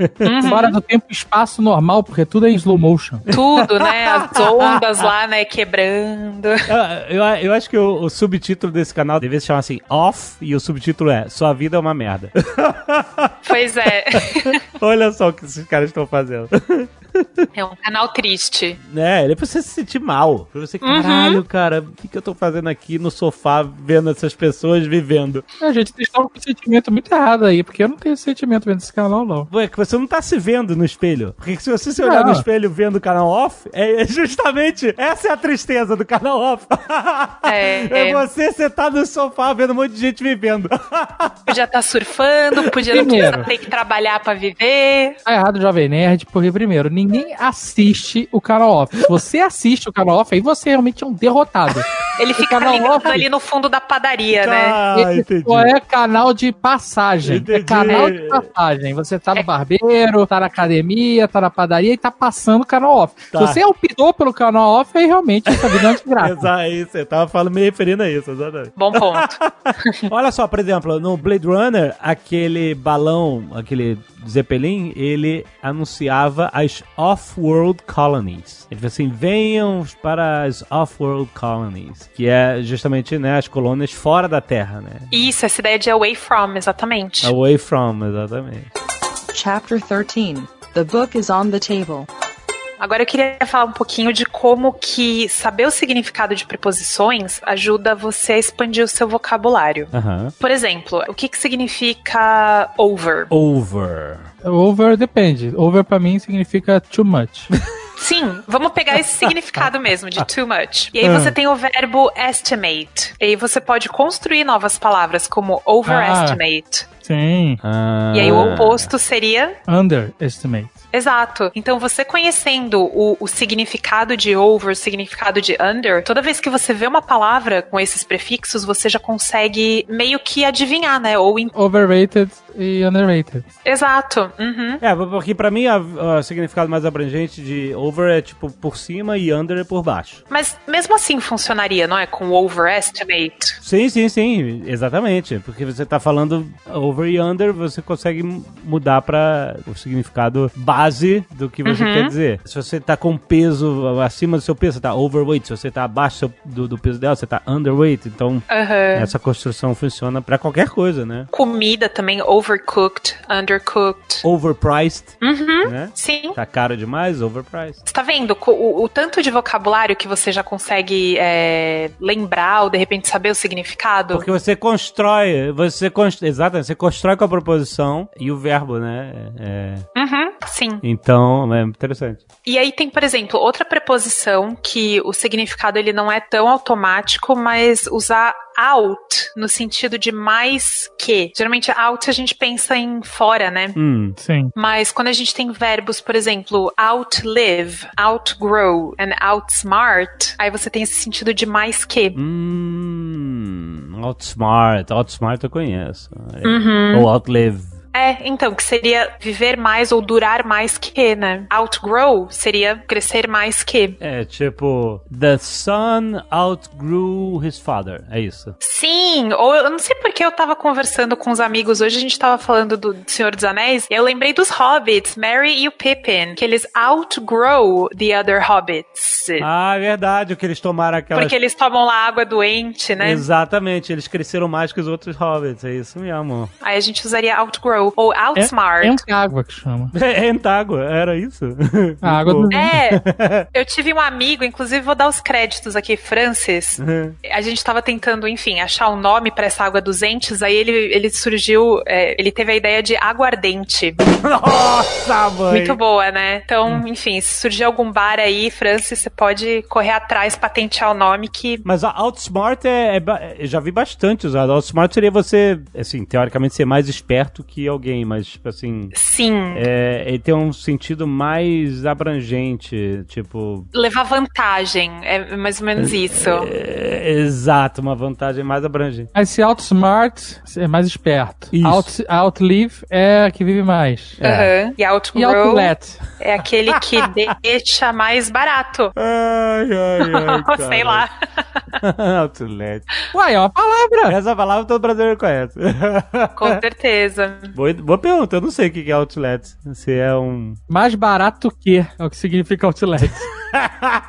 Fora do tempo e espaço normal, porque tudo é em slow motion. Tudo, né? As ondas lá, né? Quebrando. Eu, eu, eu acho que o, o subtítulo desse canal devia se chamar assim, Off, e o subtítulo é Sua Vida é uma Merda. Pois é. Olha só o que esses caras estão fazendo. É um canal triste. É, ele é pra você se sentir mal. Pra você, caralho, cara, o que, que eu tô fazendo aqui no sofá vendo essas pessoas vivendo? A gente estava com um sentimento muito errado aí, porque eu não tenho esse sentimento vendo esse canal, não. Ué, que você não tá se vendo no espelho. Porque se você se olhar Não. no espelho vendo o canal off, é justamente essa é a tristeza do canal off. É, é é. você sentar no sofá vendo um monte de gente vivendo. Podia estar surfando, podia não Primeiro. precisar ter que trabalhar pra viver. Tá errado, Jovem Nerd, porque, primeiro, ninguém assiste o canal off. Se você assiste o canal off, aí você realmente é um derrotado. Ele fica off. ali no fundo da padaria, né? ah, entendi. só é canal de passagem. Entendi. É canal de passagem. Você tá no barbeiro, tá na academia, tá na padaria e tá passando o canal off. Tá. Se você optou pelo canal off, aí realmente essa vida é desgraça. Exato, isso, eu tava falando, me referindo a isso, exatamente. Bom ponto. Olha só, por exemplo, no Blade Runner, aquele balão, aquele Zeppelin, ele anunciava as Off-World Colonies. Ele falou assim, venham para as Off-World Colonies, que é justamente, né, as colônias fora da Terra, né? Isso, essa ideia de away from, exatamente. Away from, exatamente. Chapter 13. The book is on the table. Agora eu queria falar um pouquinho de como que saber o significado de preposições ajuda você a expandir o seu vocabulário. Aham. Por exemplo, o que, que significa over? Over. Over depende. Over pra mim significa too much. Sim, vamos pegar esse significado mesmo, de too much. E aí você tem o verbo estimate. E aí você pode construir novas palavras, como overestimate. Sim. Ah. E aí o oposto seria Underestimate. Exato. Então, você conhecendo o, o significado de over, o significado de under, toda vez que você vê uma palavra com esses prefixos, você já consegue meio que adivinhar, né? Ou in- Overrated e underrated. Exato. Uhum. É, porque pra mim o significado mais abrangente de over é tipo por cima e under é por baixo. Mas mesmo assim funcionaria, não é? Com overestimate. Sim, sim, sim, exatamente. Porque você tá falando over e under, você consegue mudar para o significado base do que você Uhum. quer dizer. Se você tá com peso acima do seu peso, você tá overweight. Se você tá abaixo do, do peso dela, você tá underweight. Então, Aham. essa construção funciona pra qualquer coisa, né? Comida também, overcooked, undercooked. Overpriced, Uhum. né? Sim. Tá caro demais, overpriced. Você tá vendo o, o tanto de vocabulário que você já consegue é, lembrar ou de repente saber o significado? Porque você constrói, você constrói, exatamente, você constrói com a proposição e o verbo, né? É, Uhum, sim. então, é interessante. E aí tem, por exemplo, outra preposição que o significado ele não é tão automático, mas usar out no sentido de mais que. Geralmente out a gente pensa em fora, né? Hum, Sim. Mas quando a gente tem verbos, por exemplo, outlive, outgrow and outsmart, aí você tem esse sentido de mais que. hum, outsmart, outsmart eu conheço. Uhum. Ou outlive. É, então, que seria viver mais ou durar mais que, né? Outgrow seria crescer mais que. É tipo, the son outgrew his father. É isso. Sim, ou eu não sei porque eu tava conversando com os amigos hoje, a gente tava falando do Senhor dos Anéis, eu lembrei dos hobbits, Merry e o Pippin, que eles outgrow the other hobbits. Ah, é verdade, o que eles tomaram aquela. Porque eles tomam lá água doente, né? Exatamente, eles cresceram mais que os outros hobbits, é isso mesmo. Aí a gente usaria outgrow ou outsmart. É água que chama. É, Entágua, era isso. A água do É, eu tive um amigo, inclusive vou dar os créditos aqui, Francis. Uhum. A gente tava tentando, enfim, achar um nome pra essa água dos entes, aí ele, ele surgiu, é, ele teve a ideia de aguardente. Nossa, mãe! Muito boa, né? Então, enfim, se surgir algum bar aí, Francis, você pode correr atrás, patentear o nome que. Mas a Outsmart é, é já vi bastante usado. Outsmart seria você, assim, teoricamente ser mais esperto que alguém, mas, tipo assim, Sim. é, ele tem um sentido mais abrangente, tipo... Levar vantagem, é mais ou menos isso. é, exato, uma vantagem mais abrangente. Mas se outsmart é mais esperto. Isso. Out, outlive é a que vive mais. Aham. E E outgrow outlet? é aquele que deixa mais barato. Ai, ai, ai, Sei lá. Outlet. Uai, é uma palavra. Essa palavra todo brasileiro conhece. Com certeza. Boa, boa pergunta, eu não sei o que é outlet. Se é um... Mais barato que é o que significa outlet.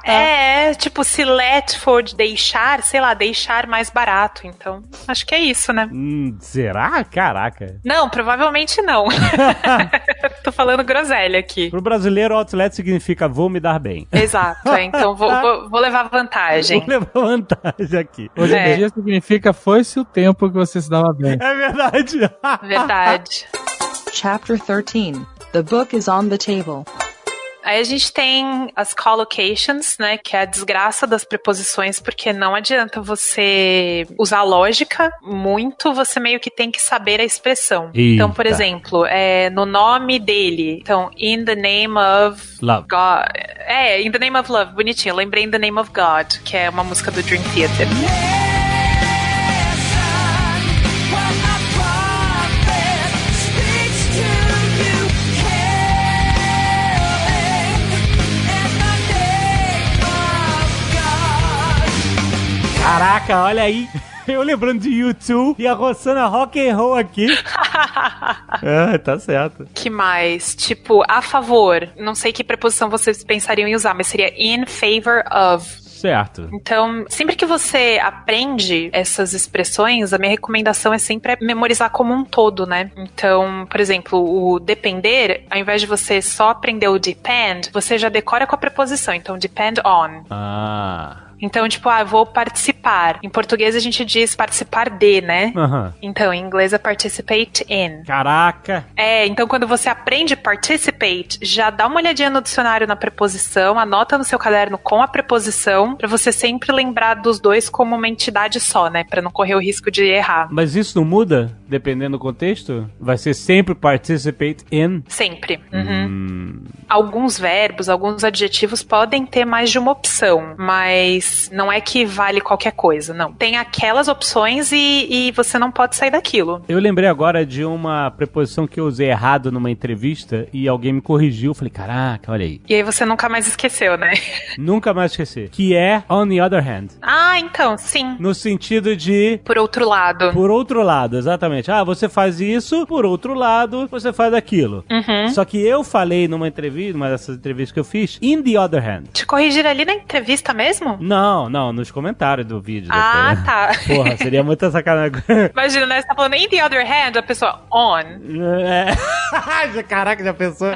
É, tipo, se let for deixar, sei lá, deixar mais barato. Então, acho que é isso, né? Hum, será? Caraca. Não, provavelmente não. Tô falando groselha aqui. Pro brasileiro, outlet significa vou me dar bem. Exato, é, então vou, vou- vou levar vantagem. Vou levar vantagem aqui. Hoje É. em dia significa foi-se o tempo que você se dava bem. É verdade. Verdade. Chapter 13. The book is on the table. Aí a gente tem as collocations, né, que é a desgraça das preposições, porque não adianta você usar lógica muito, você meio que tem que saber a expressão. Então, por Eita. exemplo, é, no nome dele, então, in the name of Love. God. É, in the name of love, bonitinho. Eu lembrei in the name of God, que é uma música do Dream Theater. Caraca, olha aí. Eu lembrando de YouTube e a Rossana rock and roll aqui. é, tá certo. que mais? Tipo, a favor. Não sei que preposição vocês pensariam em usar, mas seria in favor of. Certo. Então, sempre que você aprende essas expressões, a minha recomendação é sempre memorizar como um todo, né? Então, por exemplo, o depender, ao invés de você só aprender o depend, você já decora com a preposição. Então, depend on. Ah. Então, tipo, ah, vou participar. Em português a gente diz participar de, né? Aham. Então, em inglês é participate in. Caraca. É, então quando você aprende participate, já dá uma olhadinha no dicionário na preposição, anota no seu caderno com a preposição, pra você sempre lembrar dos dois como uma entidade só, né? Pra não correr o risco de errar. Mas isso não muda, dependendo do contexto? Vai ser sempre participate in? Sempre. Uhum. Hum, alguns verbos, alguns adjetivos podem ter mais de uma opção, mas não é que vale qualquer coisa, não. Tem aquelas opções e, e você não pode sair daquilo. Eu lembrei agora de uma preposição que eu usei errado numa entrevista e alguém me corrigiu. Eu falei, caraca, olha aí. E aí você nunca mais esqueceu, né? Nunca mais esquecer. Que é on the other hand. Ah, então, sim. No sentido de Por outro lado. por outro lado, exatamente. Ah, você faz isso, por outro lado, você faz aquilo. Uhum. Só que eu falei numa entrevista, numa dessas entrevistas que eu fiz, in the other hand. Te corrigir ali na entrevista mesmo? Não, não, nos comentários do vídeo. Ah, depois. tá. Porra, seria muita sacanagem. Imagina, né? Você tá falando in the other hand, a pessoa on. É. Caraca, já pensou?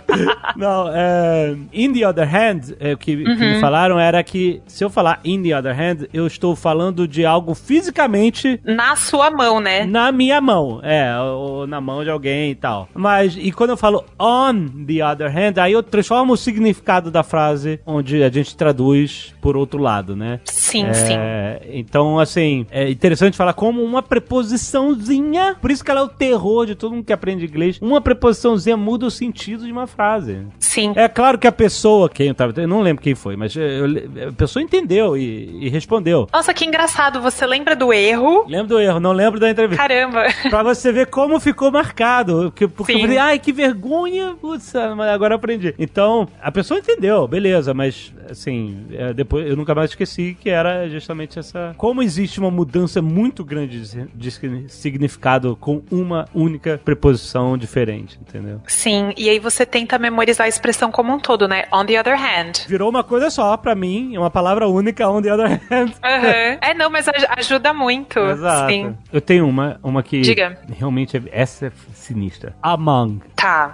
Não, é, in the other hand, é, o que, que me falaram era que se eu falar in the other hand, eu estou falando de algo fisicamente Na sua mão, né? na minha mão, é, ou na mão de alguém e tal. Mas, e quando eu falo on the other hand, aí eu transformo o significado da frase, onde a gente traduz por outro lado, né? Sim, sim. É, então, assim, é interessante falar como uma preposiçãozinha, por isso que ela é o terror de todo mundo que aprende inglês, uma preposiçãozinha muda o sentido de uma frase. Sim. É claro que a pessoa, quem eu tava, eu não lembro quem foi, mas eu- a pessoa entendeu e, e respondeu. Nossa, que engraçado. Você lembra do erro? Lembro do erro, não lembro da entrevista. Caramba. Pra você ver como ficou marcado. Porque, porque eu Sim. falei, ai, que vergonha. Putz, agora eu aprendi. Então, a pessoa entendeu, beleza, mas assim, é, depois eu nunca mais esqueci que era justamente essa. Como existe uma mudança muito grande de, significado com uma única preposição diferente, entendeu? Sim, e aí você tenta memorizar a expressão como um todo, né? On the other hand. Virou uma coisa só pra mim, é uma palavra única on the other hand. Aham. É, não, mas aj- ajuda muito. Exato. Sim. Eu tenho uma, uma que Diga. realmente é, essa é sinistra. Among.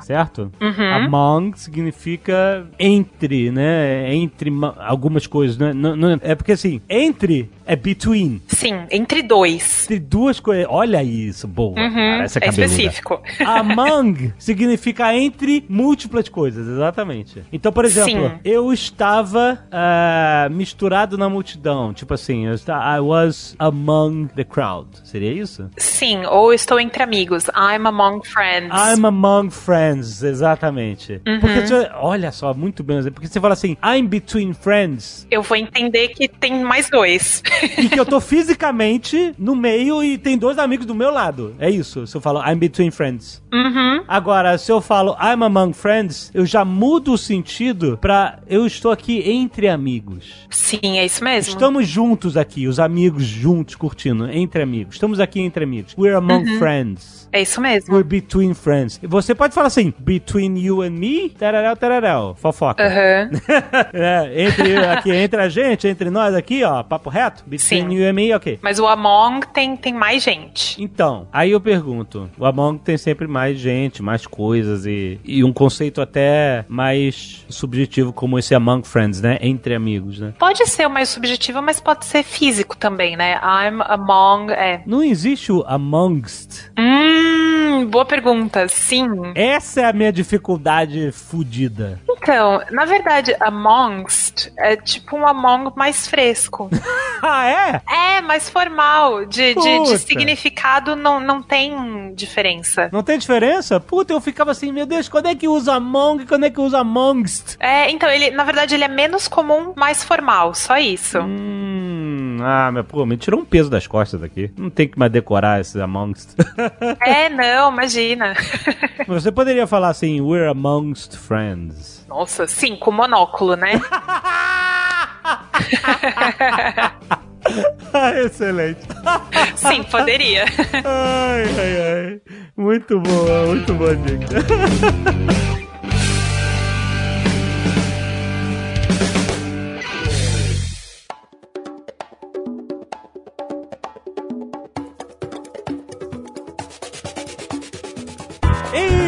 Certo? Uhum. Among significa entre, né? Entre ma- algumas coisas, né? É porque assim, entre é between. Sim, entre dois. Entre duas coisas. Olha isso, boa. Uhum, cara, essa é específico. Among significa entre múltiplas coisas, exatamente. Então, por exemplo, Sim. eu estava ah, misturado na multidão. Tipo assim, eu esta- I was among the crowd. Seria isso? Sim, ou estou entre amigos. I'm among friends. I'm among friends, exatamente. Uhum. Porque, você- olha só, muito bem, porque você fala assim, I'm between friends, Eu vou entender que tem mais dois. e que eu tô fisicamente no meio e tem dois amigos do meu lado. É isso, se eu falo I'm between friends. uhum. Agora, se eu falo I'm among friends, eu já mudo o sentido pra eu estou aqui entre amigos. Sim, é isso mesmo. Estamos juntos aqui, os amigos juntos, curtindo, entre amigos. Estamos aqui entre amigos. We're among Uhum. friends. É isso mesmo. We're between friends. Você pode falar assim, between you and me, tararéu, tararéu, fofoca. Aham. É, entre, aqui, entre a gente, entre nós aqui, ó, papo reto, between Sim. you and me, ok. Mas o among tem, tem mais gente. Então, aí eu pergunto, o Among tem sempre mais gente, mais coisas e, e um conceito até mais subjetivo como esse Among Friends, né? Entre amigos, né? Pode ser o mais subjetivo, mas pode ser físico também, né? I'm among. É. Não existe o amongst. Hum, boa pergunta. Sim. Essa é a minha dificuldade fudida. Então, na verdade, amongst é tipo um among mais fresco. ah, é? É, mais formal. De, de, de significado não, não tem diferença. Não tem diferença? Puta, eu ficava assim, meu Deus, quando é que usa among quando é que usa amongst? É, então, ele, na verdade, ele é menos comum, mais formal, só isso. Hum, ah, meu, pô, me tirou um peso das costas aqui. Não tem que mais decorar esses amongst. É, não, imagina. Você poderia falar assim, we're amongst friends. Nossa, sim, com monóculo, né? Ah, Excelente. Sim, poderia. Ai, ai, ai. Muito boa, muito boa dica.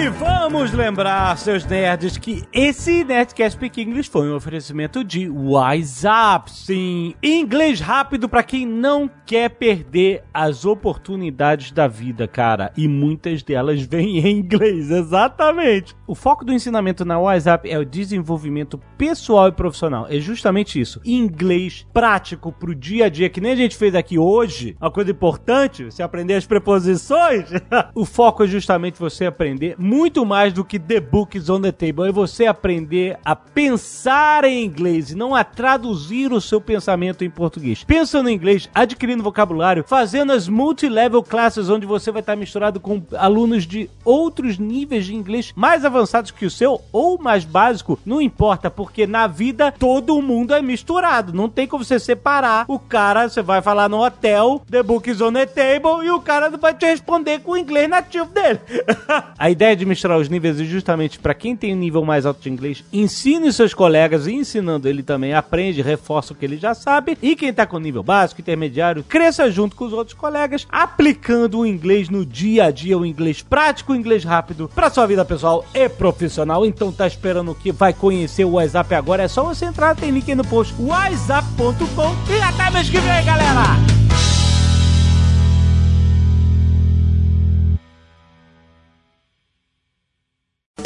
E vamos lembrar, seus nerds, que esse Nerdcast Speak English foi um oferecimento de WhatsApp. Sim, inglês rápido para quem não quer perder as oportunidades da vida, cara. E muitas delas vêm em inglês, exatamente. O foco do ensinamento na WhatsApp é o desenvolvimento pessoal e profissional. É justamente isso. Inglês prático pro dia a dia, que nem a gente fez aqui hoje. Uma coisa importante, você aprender as preposições. o foco é justamente você aprender muito mais do que The Books on the Table. É você aprender a pensar em inglês e não a traduzir o seu pensamento em português. Pensa no inglês, adquirindo vocabulário, fazendo as multi-level classes onde você vai estar misturado com alunos de outros níveis de inglês mais avançados que o seu ou mais básico, não importa, porque na vida todo mundo é misturado. Não tem como você separar o cara, você vai falar no hotel, The Books on the Table, e o cara vai te responder com o inglês nativo dele. a ideia de misturar os níveis é justamente para quem tem um nível mais alto de inglês, ensine seus colegas e ensinando ele também aprende, reforça o que ele já sabe. E quem tá com nível básico, intermediário, cresça junto com os outros colegas, aplicando o inglês no dia a dia, o inglês prático, o inglês rápido, para sua vida pessoal e profissional. Então tá esperando o que? Vai conhecer o WhatsApp agora? É só você entrar, tem link aí no post, whatsapp.com e até mês que vem, galera!